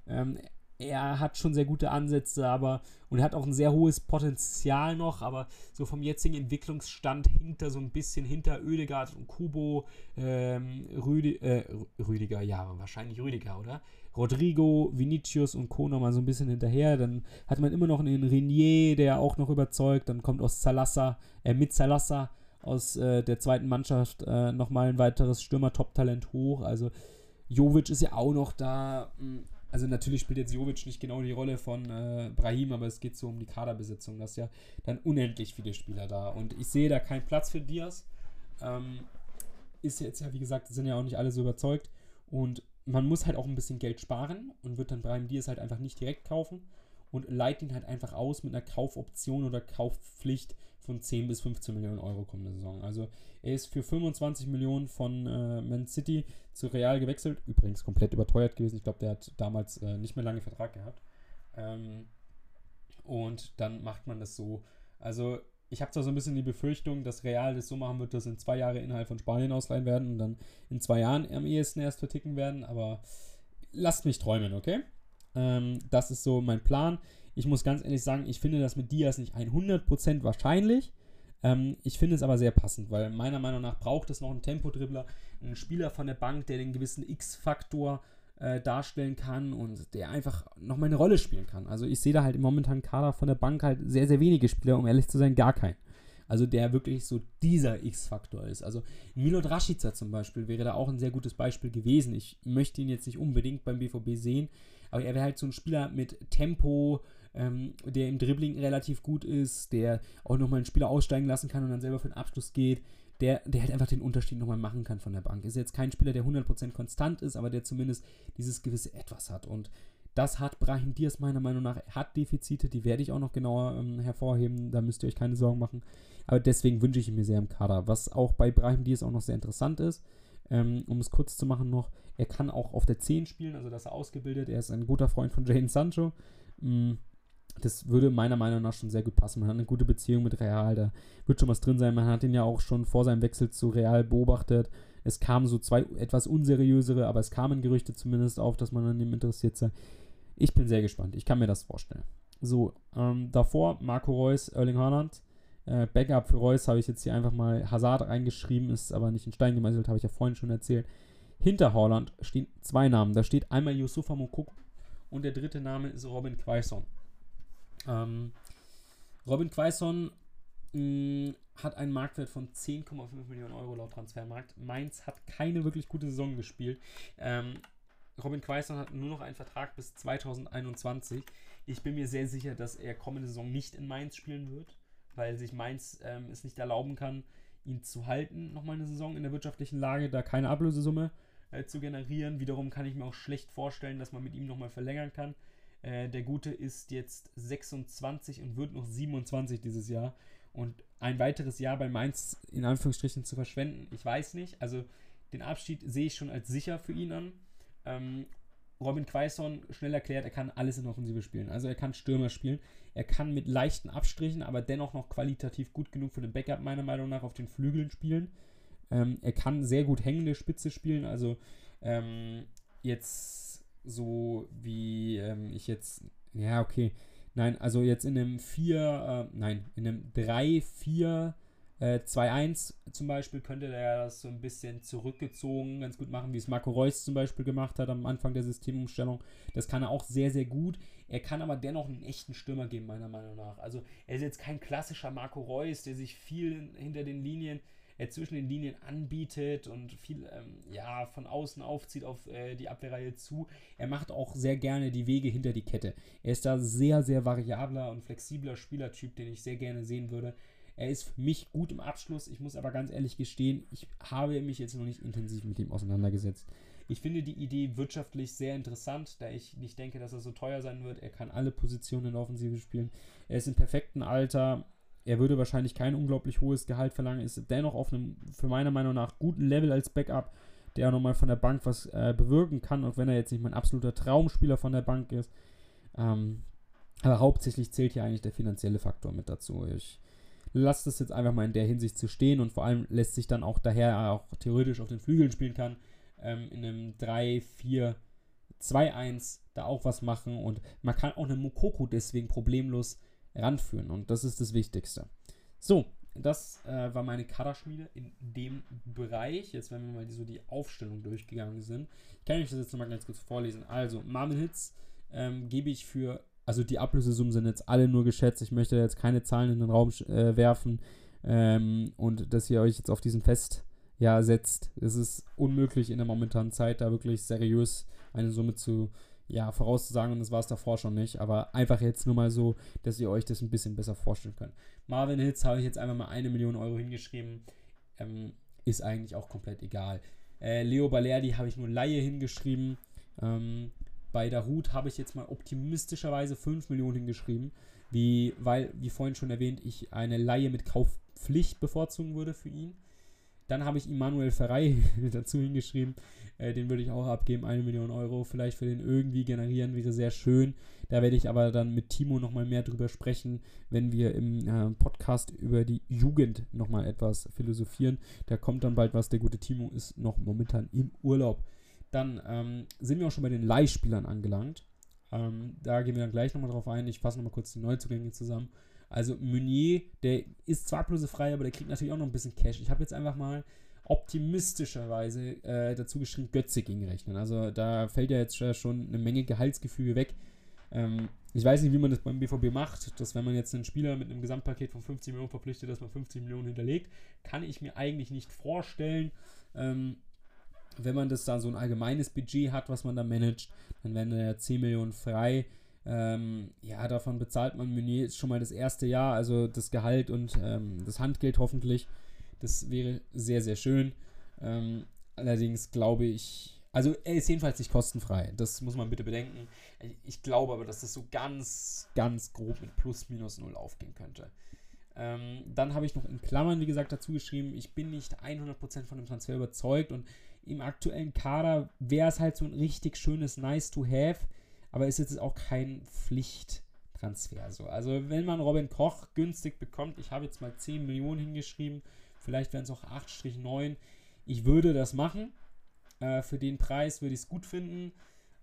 Ähm, er hat schon sehr gute Ansätze, aber und er hat auch ein sehr hohes Potenzial noch, aber so vom jetzigen Entwicklungsstand hinter so ein bisschen hinter Oedegaard und Kubo, ähm, Rüdi, äh, Rüdiger, ja, wahrscheinlich Rüdiger, oder? Rodrigo, Vinicius und Co. nochmal so ein bisschen hinterher. Dann hat man immer noch einen Renier, der auch noch überzeugt. Dann kommt aus Salassa, äh, mit Salassa aus äh, der zweiten Mannschaft äh, nochmal ein weiteres Stürmer-Top-Talent hoch. Also Jovic ist ja auch noch da. Hm, also natürlich spielt jetzt Jovic nicht genau die Rolle von äh, Brahim, aber es geht so um die Kaderbesetzung. Da ist ja dann unendlich viele Spieler da. Und ich sehe da keinen Platz für Diaz. Ähm, ist jetzt ja, wie gesagt, sind ja auch nicht alle so überzeugt. Und man muss halt auch ein bisschen Geld sparen und wird dann Brahim Diaz halt einfach nicht direkt kaufen und leitet ihn halt einfach aus mit einer Kaufoption oder Kaufpflicht von 10 bis 15 Millionen Euro kommende Saison. Also er ist für 25 Millionen von äh, Man City zu Real gewechselt. Übrigens komplett überteuert gewesen. Ich glaube, der hat damals äh, nicht mehr lange Vertrag gehabt. Ähm, und dann macht man das so. Also ich habe zwar so ein bisschen die Befürchtung, dass Real das so machen wird, dass in zwei Jahre innerhalb von Spanien ausleihen werden und dann in zwei Jahren am ehesten erst verticken werden, aber lasst mich träumen, okay? Ähm, das ist so mein Plan. Ich muss ganz ehrlich sagen, ich finde das mit Diaz nicht 100% wahrscheinlich. Ähm, ich finde es aber sehr passend, weil meiner Meinung nach braucht es noch einen Tempodribbler, einen Spieler von der Bank, der den gewissen X-Faktor äh, darstellen kann und der einfach nochmal eine Rolle spielen kann. Also ich sehe da halt im momentanen Kader von der Bank halt sehr, sehr wenige Spieler, um ehrlich zu sein, gar keinen. Also der wirklich so dieser X-Faktor ist. Also Milot Rashica zum Beispiel wäre da auch ein sehr gutes Beispiel gewesen. Ich möchte ihn jetzt nicht unbedingt beim BVB sehen, aber er wäre halt so ein Spieler mit Tempo, ähm, der im Dribbling relativ gut ist, der auch nochmal einen Spieler aussteigen lassen kann und dann selber für den Abschluss geht der, der halt einfach den Unterschied nochmal machen kann von der Bank. Ist jetzt kein Spieler, der 100% konstant ist, aber der zumindest dieses gewisse Etwas hat. Und Das hat Brahim Diaz meiner Meinung nach, hat Defizite, die werde ich auch noch genauer ähm, hervorheben, da müsst ihr euch keine Sorgen machen. Aber deswegen wünsche ich ihn mir sehr im Kader. Was auch bei Brahim Diaz auch noch sehr interessant ist, ähm, um es kurz zu machen noch, er kann auch auf der 10 spielen, also das ist er ausgebildet. Er ist ein guter Freund von Jane Sancho. Mm, das würde meiner Meinung nach schon sehr gut passen. Man hat eine gute Beziehung mit Real, da wird schon was drin sein. Man hat ihn ja auch schon vor seinem Wechsel zu Real beobachtet. Es kamen so zwei etwas unseriösere, aber es kamen Gerüchte zumindest auf, dass man an ihm interessiert sei. Ich bin sehr gespannt. Ich kann mir das vorstellen. So, ähm, davor Marco Reus, Erling Haaland. Äh, Backup für Reus habe ich jetzt hier einfach mal Hazard reingeschrieben, ist aber nicht in Stein gemeißelt, habe ich ja vorhin schon erzählt. Hinter Haaland stehen zwei Namen. Da steht einmal Yusufa Mokoko und der dritte Name ist Robin Quaison. Ähm, Robin Quaison mh, hat einen Marktwert von 10,5 Millionen Euro laut Transfermarkt. Mainz hat keine wirklich gute Saison gespielt. Ähm, Robin Quaison hat nur noch einen Vertrag bis 2021. Ich bin mir sehr sicher, dass er kommende Saison nicht in Mainz spielen wird, weil sich Mainz ähm, es nicht erlauben kann, ihn zu halten, nochmal eine Saison in der wirtschaftlichen Lage, da keine Ablösesumme äh, zu generieren. Wiederum kann ich mir auch schlecht vorstellen, dass man mit ihm nochmal verlängern kann. Äh, der Gute ist jetzt 26 und wird noch 27 dieses Jahr. Und ein weiteres Jahr bei Mainz in Anführungsstrichen zu verschwenden, ich weiß nicht. Also den Abschied sehe ich schon als sicher für ihn an. Ähm, Robin Quaison schnell erklärt, er kann alles in Offensive spielen. Also er kann Stürmer spielen. Er kann mit leichten Abstrichen, aber dennoch noch qualitativ gut genug für den Backup meiner Meinung nach auf den Flügeln spielen. Ähm, er kann sehr gut hängende Spitze spielen. Also ähm, jetzt so wie ähm, ich jetzt, ja okay, nein, also jetzt in einem 4, äh, nein, in einem 3, 4, äh, 2-1 zum Beispiel könnte der das so ein bisschen zurückgezogen ganz gut machen, wie es Marco Reus zum Beispiel gemacht hat am Anfang der Systemumstellung. Das kann er auch sehr, sehr gut. Er kann aber dennoch einen echten Stürmer geben, meiner Meinung nach. Also er ist jetzt kein klassischer Marco Reus, der sich viel hinter den Linien äh, zwischen den Linien anbietet und viel ähm, ja, von außen aufzieht auf äh, die Abwehrreihe zu. Er macht auch sehr gerne die Wege hinter die Kette. Er ist da sehr, sehr variabler und flexibler Spielertyp, den ich sehr gerne sehen würde. Er ist für mich gut im Abschluss. Ich muss aber ganz ehrlich gestehen, ich habe mich jetzt noch nicht intensiv mit ihm auseinandergesetzt. Ich finde die Idee wirtschaftlich sehr interessant, da ich nicht denke, dass er so teuer sein wird. Er kann alle Positionen in der Offensive spielen. Er ist im perfekten Alter. Er würde wahrscheinlich kein unglaublich hohes Gehalt verlangen, ist dennoch auf einem, für meiner Meinung nach, guten Level als Backup, der nochmal von der Bank was äh, bewirken kann, auch wenn er jetzt nicht mein absoluter Traumspieler von der Bank ist. Ähm, aber hauptsächlich zählt hier eigentlich der finanzielle Faktor mit dazu. Ich lasse das jetzt einfach mal in der Hinsicht zu stehen und vor allem lässt sich dann auch daher auch theoretisch auf den Flügeln spielen kann, ähm, in einem 3, 4, 2-1 da auch was machen und man kann auch einen Mokoko deswegen problemlos ranführen. Und das ist das Wichtigste. So, das äh, war meine Kaderschmiede in dem Bereich. Jetzt, wenn wir mal so die Aufstellung durchgegangen sind, kann ich das jetzt nochmal ganz kurz vorlesen. Also, Marvin Hits ähm, gebe ich für, also die Ablösesummen sind jetzt alle nur geschätzt. Ich möchte jetzt keine Zahlen in den Raum äh, werfen ähm, und dass ihr euch jetzt auf diesen Fest ja, setzt. Es ist unmöglich in der momentanen Zeit, da wirklich seriös eine Summe zu ja, vorauszusagen und das war es davor schon nicht, aber einfach jetzt nur mal so, dass ihr euch das ein bisschen besser vorstellen könnt. Marvin Hitz habe ich jetzt einfach mal eine Million Euro hingeschrieben, ähm, ist eigentlich auch komplett egal. Äh, Leo Balerdi habe ich nur Laie hingeschrieben. Ähm, bei Darut habe ich jetzt mal optimistischerweise 5 Millionen hingeschrieben, wie, weil, wie vorhin schon erwähnt, ich eine Laie mit Kaufpflicht bevorzugen würde für ihn. Dann habe ich Immanuel Ferrei dazu hingeschrieben. Äh, den würde ich auch abgeben, eine Million Euro. Vielleicht für den irgendwie generieren wäre sehr schön. Da werde ich aber dann mit Timo nochmal mehr drüber sprechen, wenn wir im äh, Podcast über die Jugend nochmal etwas philosophieren. Da kommt dann bald was. Der gute Timo ist noch momentan im Urlaub. Dann ähm, sind wir auch schon bei den Leihspielern angelangt. Ähm, da gehen wir dann gleich nochmal drauf ein. Ich fasse nochmal kurz die Neuzugänge zusammen. Also Meunier, der ist zwar frei, aber der kriegt natürlich auch noch ein bisschen Cash. Ich habe jetzt einfach mal optimistischerweise äh, dazu geschrieben, Götze ging rechnen. Also da fällt ja jetzt schon eine Menge Gehaltsgefüge weg. Ähm, ich weiß nicht, wie man das beim BVB macht, dass wenn man jetzt einen Spieler mit einem Gesamtpaket von 50 Millionen verpflichtet, dass man 50 Millionen hinterlegt, kann ich mir eigentlich nicht vorstellen. Ähm, wenn man das da so ein allgemeines Budget hat, was man da managt, dann werden da ja 10 Millionen frei. Ähm, ja, davon bezahlt man Meunier schon mal das erste Jahr, also das Gehalt und ähm, das Handgeld hoffentlich. Das wäre sehr, sehr schön. Ähm, allerdings glaube ich, Also er ist jedenfalls nicht kostenfrei. Das muss man bitte bedenken. Ich glaube aber, dass das so ganz, ganz grob mit plus minus null aufgehen könnte. Ähm, dann habe ich noch in Klammern, wie gesagt, dazu geschrieben, ich bin nicht 100% von dem Transfer überzeugt und im aktuellen Kader wäre es halt so ein richtig schönes Nice to have, aber ist jetzt auch kein Pflichttransfer. So. Also wenn man Robin Koch günstig bekommt, ich habe jetzt mal 10 Millionen hingeschrieben, vielleicht wären es auch 8-9, ich würde das machen. Äh, für den Preis würde ich es gut finden,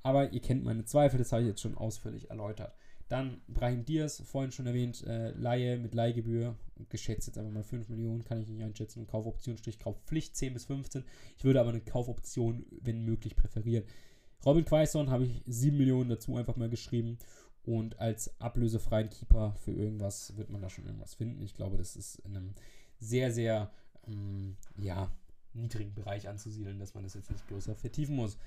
aber ihr kennt meine Zweifel, das habe ich jetzt schon ausführlich erläutert. Dann Brahim Diaz, vorhin schon erwähnt, äh, Laie mit Leihgebühr, geschätzt jetzt einfach mal 5 Millionen, kann ich nicht einschätzen. Kaufoption, Strich Kaufpflicht 10 bis 15. Ich würde aber eine Kaufoption, wenn möglich, präferieren. Robin Quaison habe ich 7 Millionen dazu einfach mal geschrieben. Und als ablösefreien Keeper für irgendwas wird man da schon irgendwas finden. Ich glaube, das ist in einem sehr, sehr ähm, ja, niedrigen Bereich anzusiedeln, dass man das jetzt nicht größer vertiefen muss.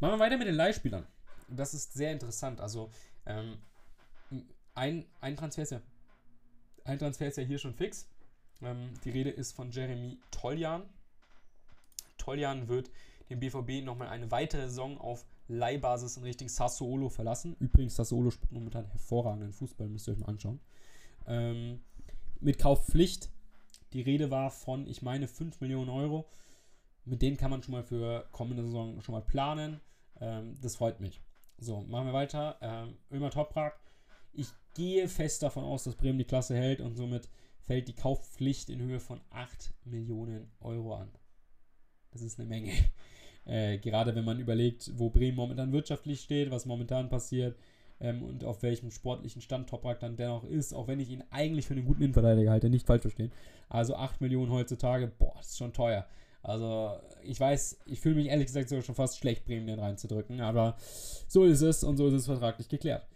Machen wir weiter mit den Leihspielern. Das ist sehr interessant. Also, ähm, ein, ein Transfer ist ja, ein Transfer ist ja hier schon fix. Ähm, die Rede ist von Jeremy Toljan. Toljan wird den BVB nochmal eine weitere Saison auf Leihbasis in Richtung Sassuolo verlassen. Übrigens, Sassuolo spielt momentan hervorragenden Fußball, müsst ihr euch mal anschauen. Ähm, mit Kaufpflicht. Die Rede war von, ich meine, 5 Millionen Euro. Mit denen kann man schon mal für kommende Saison schon mal planen. Ähm, das freut mich. So, machen wir weiter. Ähm, Ömer Toprak ich gehe fest davon aus, dass Bremen die Klasse hält und somit fällt die Kaufpflicht in Höhe von 8 Millionen Euro an. Das ist eine Menge. Äh, gerade wenn man überlegt, wo Bremen momentan wirtschaftlich steht, was momentan passiert ähm, und auf welchem sportlichen Stand Toprak dann dennoch ist, auch wenn ich ihn eigentlich für einen guten Innenverteidiger halte, nicht falsch verstehen. Also 8 Millionen heutzutage, boah, ist schon teuer. Also ich weiß, ich fühle mich ehrlich gesagt sogar schon fast schlecht, Bremen den reinzudrücken, aber so ist es und so ist es vertraglich geklärt.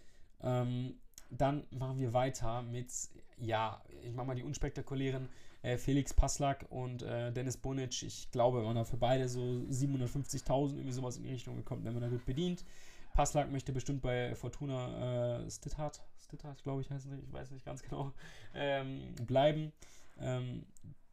Ähm, dann machen wir weiter mit, ja, ich mache mal die unspektakulären äh, Felix Passlack und äh, Dennis Bunic. Ich glaube, man hat für beide so 750.000 irgendwie sowas in die Richtung gekommen, wenn man da gut bedient. Passlack möchte bestimmt bei Fortuna äh, Stithard, Stithard glaube ich heißt es nicht, ich weiß nicht ganz genau, ähm, bleiben. Ähm,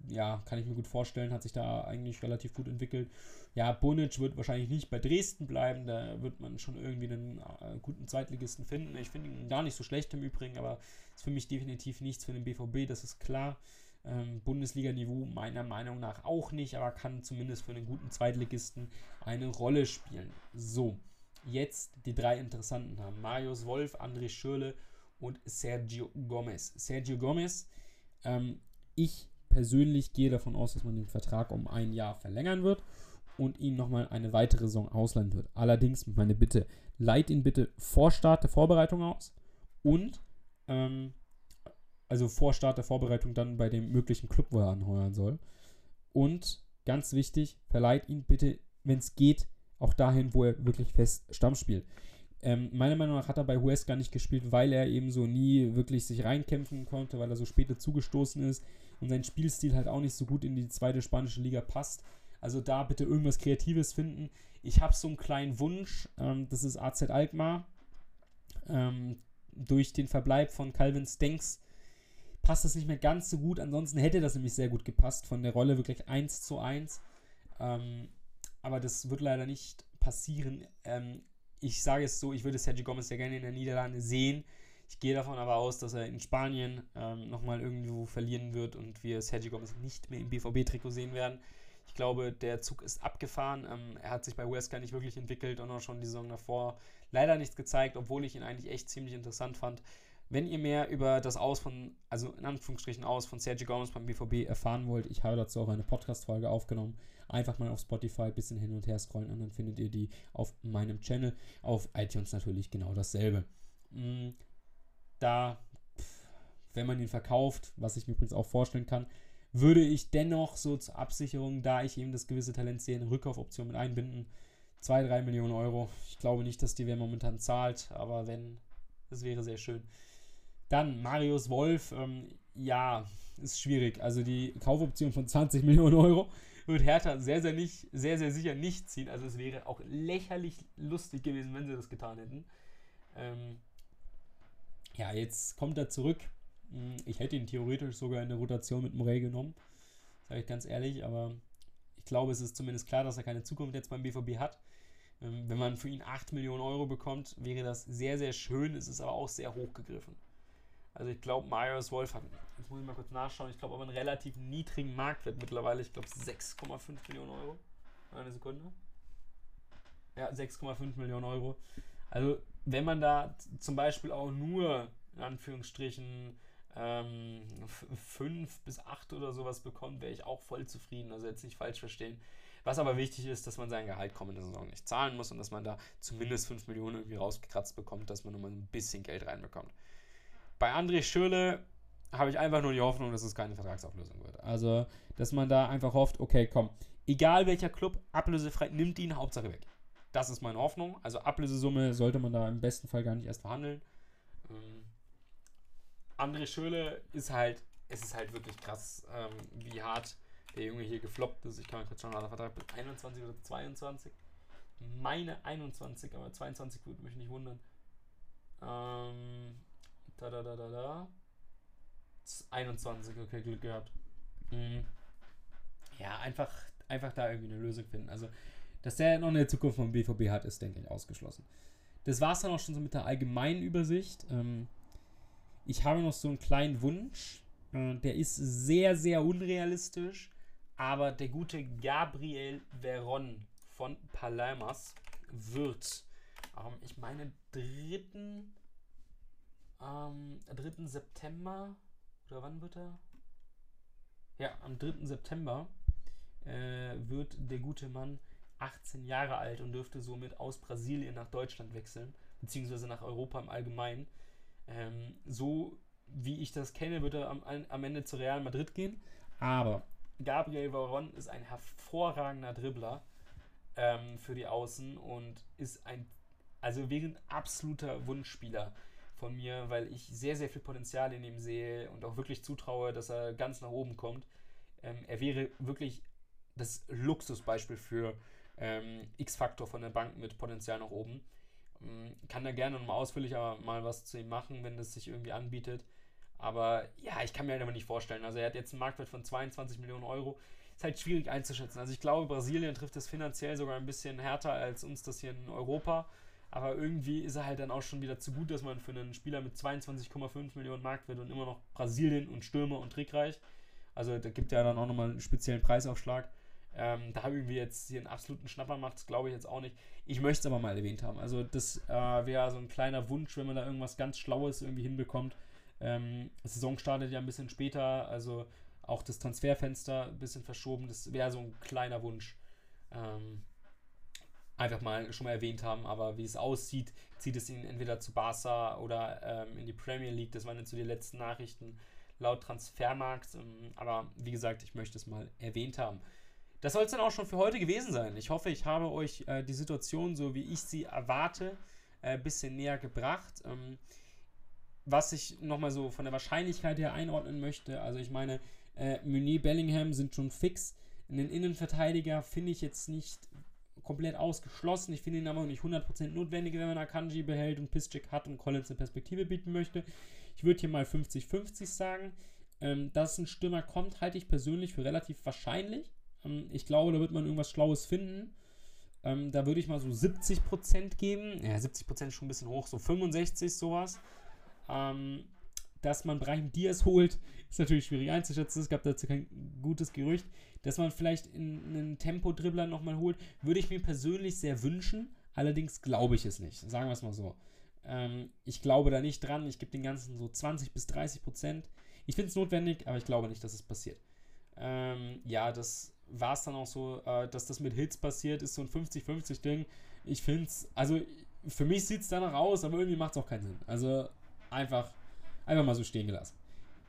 ja, kann ich mir gut vorstellen, hat sich da eigentlich relativ gut entwickelt. Ja, Bonic wird wahrscheinlich nicht bei Dresden bleiben, da wird man schon irgendwie einen äh, guten Zweitligisten finden. Ich finde ihn gar nicht so schlecht im Übrigen, aber ist für mich definitiv nichts für den BVB, das ist klar. Ähm, Bundesliga-Niveau meiner Meinung nach auch nicht, aber kann zumindest für einen guten Zweitligisten eine Rolle spielen. So, jetzt die drei interessanten haben. Marius Wolf, André Schürle und Sergio Gomez. Sergio Gomez, ähm, ich persönlich gehe davon aus, dass man den Vertrag um ein Jahr verlängern wird und ihn nochmal eine weitere Saison ausleihen wird. Allerdings meine Bitte, leiht ihn bitte vor Start der Vorbereitung aus und ähm, also vor Start der Vorbereitung dann bei dem möglichen Club, wo er anheuern soll. Und ganz wichtig, verleiht ihn bitte, wenn es geht, auch dahin, wo er wirklich fest Stamm spielt. Ähm, meiner Meinung nach hat er bei Huesca nicht gespielt, weil er eben so nie wirklich sich reinkämpfen konnte, weil er so spät zugestoßen ist und sein Spielstil halt auch nicht so gut in die zweite spanische Liga passt. Also da bitte irgendwas Kreatives finden. Ich habe so einen kleinen Wunsch, ähm, das ist AZ Alkmaar. Ähm, durch den Verbleib von Calvin Stenks passt das nicht mehr ganz so gut. Ansonsten hätte das nämlich sehr gut gepasst, von der Rolle wirklich 1 zu 1. Ähm, aber das wird leider nicht passieren. Ähm, ich sage es so, ich würde Sergio Gomez sehr gerne in der Niederlande sehen. Ich gehe davon aber aus, dass er in Spanien ähm, nochmal irgendwo verlieren wird und wir Sergio Gomez nicht mehr im BVB-Trikot sehen werden. Ich glaube, der Zug ist abgefahren. Ähm, er hat sich bei Huesca nicht wirklich entwickelt und auch schon die Saison davor leider nichts gezeigt, obwohl ich ihn eigentlich echt ziemlich interessant fand. Wenn ihr mehr über das Aus von, also in Anführungsstrichen Aus von Sergio Gomez beim BVB erfahren wollt, ich habe dazu auch eine Podcast-Folge aufgenommen. Einfach mal auf Spotify ein bisschen hin und her scrollen und dann findet ihr die auf meinem Channel. Auf iTunes natürlich genau dasselbe. Mm, da, wenn man ihn verkauft, was ich mir übrigens auch vorstellen kann, würde ich dennoch so zur Absicherung, da ich eben das gewisse Talent sehe, eine Rückkaufoption mit einbinden. 2, 3 Millionen Euro. Ich glaube nicht, dass die wer momentan zahlt, aber wenn, das wäre sehr schön. Dann Marius Wolf, ähm, ja, ist schwierig. Also die Kaufoption von 20 Millionen Euro wird Hertha sehr, sehr nicht, sehr, sehr sicher nicht ziehen. Also es wäre auch lächerlich lustig gewesen, wenn sie das getan hätten. Ähm, ja, jetzt kommt er zurück. Hm, ich hätte ihn theoretisch sogar in der Rotation mit Morey genommen. Sage ich ganz ehrlich, aber ich glaube, es ist zumindest klar, dass er keine Zukunft jetzt beim BVB hat. Ähm, wenn man für ihn 8 Millionen Euro bekommt, wäre das sehr, sehr schön. Es ist aber auch sehr hoch gegriffen. Also ich glaube, Marius Wolf hat, jetzt muss ich mal kurz nachschauen, ich glaube aber einen relativ niedrigen Marktwert mittlerweile. Ich glaube 6,5 Millionen Euro. Eine Sekunde. Ja, 6,5 Millionen Euro. Also wenn man da zum Beispiel auch nur, in Anführungsstrichen, ähm, 5 bis 8 oder sowas bekommt, wäre ich auch voll zufrieden. Also jetzt nicht falsch verstehen. Was aber wichtig ist, dass man sein Gehalt kommende Saison nicht zahlen muss und dass man da zumindest 5 Millionen irgendwie rausgekratzt bekommt, dass man nochmal ein bisschen Geld reinbekommt. Bei André Schürle habe ich einfach nur die Hoffnung, dass es keine Vertragsauflösung wird. Also, dass man da einfach hofft, okay, komm, egal welcher Club, ablösefrei, nimmt ihn, Hauptsache weg. Das ist meine Hoffnung. Also Ablösesumme sollte man da im besten Fall gar nicht erst verhandeln. Ähm, André Schöle ist halt, es ist halt wirklich krass, ähm, wie hart der Junge hier gefloppt ist. Ich kann mal kurz schauen, hat er Vertrag bis 21 oder 22? Meine 21, aber 22 würde mich nicht wundern. Ähm, da, da, da, da, da. 21, okay, Glück gehabt. Mhm. Ja, einfach, einfach da irgendwie eine Lösung finden. Also, dass der noch eine Zukunft vom BVB hat, ist, denke ich, ausgeschlossen. Das war es dann auch schon so mit der allgemeinen Übersicht. Ähm, ich habe noch so einen kleinen Wunsch. Äh, der ist sehr, sehr unrealistisch. Aber der gute Gabriel Veron von Palamas wird, ähm, ich meine, 3. Ähm, 3. September, oder wann wird er? Ja, am 3. September äh, wird der gute Mann 18 Jahre alt und dürfte somit aus Brasilien nach Deutschland wechseln, beziehungsweise nach Europa im Allgemeinen. Ähm, so wie ich das kenne, wird er am, am Ende zu Real Madrid gehen. Aber Gabriel Varon ist ein hervorragender Dribbler ähm, für die Außen und ist ein, also wäre ein absoluter Wunschspieler von mir, weil ich sehr, sehr viel Potenzial in ihm sehe und auch wirklich zutraue, dass er ganz nach oben kommt. Ähm, er wäre wirklich das Luxusbeispiel für ähm, X-Faktor von der Bank mit Potenzial nach oben. Ähm, kann da gerne nochmal ausführlicher mal was zu ihm machen, wenn das sich irgendwie anbietet. Aber ja, ich kann mir halt aber nicht vorstellen. Also er hat jetzt einen Marktwert von 22 Millionen Euro. Ist halt schwierig einzuschätzen. Also ich glaube, Brasilien trifft es finanziell sogar ein bisschen härter als uns das hier in Europa. Aber irgendwie ist er halt dann auch schon wieder zu gut, dass man für einen Spieler mit 22,5 Millionen Marktwert und immer noch Brasilien und Stürmer und trickreich. Also da gibt ja dann auch nochmal einen speziellen Preisaufschlag. Ähm, da irgendwie jetzt hier einen absoluten Schnapper macht, glaube ich jetzt auch nicht. Ich möchte es aber mal erwähnt haben. Also das äh, wäre so ein kleiner Wunsch, wenn man da irgendwas ganz Schlaues irgendwie hinbekommt. Ähm, Saison startet ja ein bisschen später, also auch das Transferfenster ein bisschen verschoben. Das wäre so ein kleiner Wunsch. Ähm, einfach mal schon mal erwähnt haben, aber wie es aussieht, zieht es ihn entweder zu Barca oder ähm, in die Premier League. Das waren jetzt so die letzten Nachrichten laut Transfermarkt. Ähm, aber wie gesagt, ich möchte es mal erwähnt haben. Das soll es dann auch schon für heute gewesen sein. Ich hoffe, ich habe euch äh, die Situation, so wie ich sie erwarte, ein äh, bisschen näher gebracht. Ähm, was ich nochmal so von der Wahrscheinlichkeit her einordnen möchte, also ich meine, äh, Meunier, Bellingham sind schon fix. Einen Innenverteidiger finde ich jetzt nicht komplett ausgeschlossen. Ich finde ihn aber nicht 100% notwendig, wenn man Akanji behält und Piszczek hat und Collins eine Perspektive bieten möchte. Ich würde hier mal 50-50 sagen. Ähm, dass ein Stürmer kommt, halte ich persönlich für relativ wahrscheinlich. Ähm, ich glaube, da wird man irgendwas Schlaues finden. Ähm, da würde ich mal so 70% geben. Ja, 70% ist schon ein bisschen hoch, so 65 sowas. Ähm, dass man Brahim Diaz holt, ist natürlich schwierig einzuschätzen. Es gab dazu kein gutes Gerücht. Dass man vielleicht in einen Tempo-Dribbler nochmal holt, würde ich mir persönlich sehr wünschen. Allerdings glaube ich es nicht. Sagen wir es mal so. Ähm, ich glaube da nicht dran. Ich gebe den Ganzen so 20 bis 30 Prozent. Ich finde es notwendig, aber ich glaube nicht, dass es passiert. Ähm, ja, das war es dann auch so, äh, dass das mit Hits passiert, ist so ein 50-50-Ding. Ich finde es, also für mich sieht es danach aus, aber irgendwie macht es auch keinen Sinn. Also einfach, einfach mal so stehen gelassen.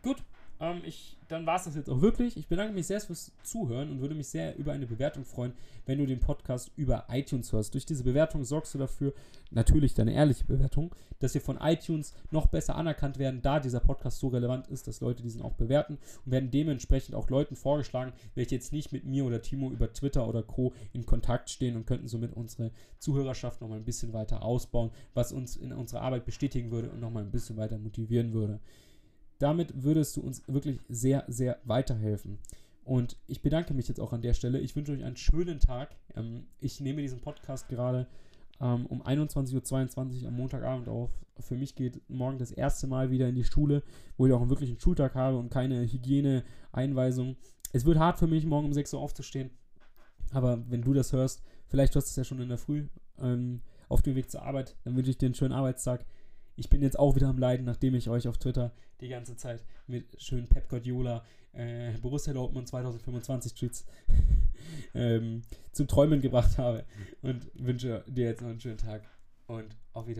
Gut, ähm, ich, dann war es das jetzt auch wirklich. Ich bedanke mich sehr fürs Zuhören und würde mich sehr über eine Bewertung freuen, wenn du den Podcast über iTunes hörst. Durch diese Bewertung sorgst du dafür, natürlich deine ehrliche Bewertung, dass wir von iTunes noch besser anerkannt werden, da dieser Podcast so relevant ist, dass Leute diesen auch bewerten und werden dementsprechend auch Leuten vorgeschlagen, welche jetzt nicht mit mir oder Timo über Twitter oder Co. in Kontakt stehen und könnten somit unsere Zuhörerschaft noch mal ein bisschen weiter ausbauen, was uns in unserer Arbeit bestätigen würde und noch mal ein bisschen weiter motivieren würde. Damit würdest du uns wirklich sehr, sehr weiterhelfen. Und ich bedanke mich jetzt auch an der Stelle. Ich wünsche euch einen schönen Tag. Ähm, ich nehme diesen Podcast gerade ähm, um 21.22 Uhr am Montagabend auf. Für mich geht morgen das erste Mal wieder in die Schule, wo ich auch einen wirklichen Schultag habe und keine Hygiene-Einweisung. Es wird hart für mich, morgen um 6 Uhr aufzustehen. Aber wenn du das hörst, vielleicht hörst du es ja schon in der Früh ähm, auf dem Weg zur Arbeit, dann wünsche ich dir einen schönen Arbeitstag. Ich bin jetzt auch wieder am Leiden, nachdem ich euch auf Twitter die ganze Zeit mit schönen Pep Guardiola, äh, Borussia Dortmund 2025 Tweets ähm, zum Träumen gebracht habe. Und wünsche dir jetzt noch einen schönen Tag und auf Wiedersehen.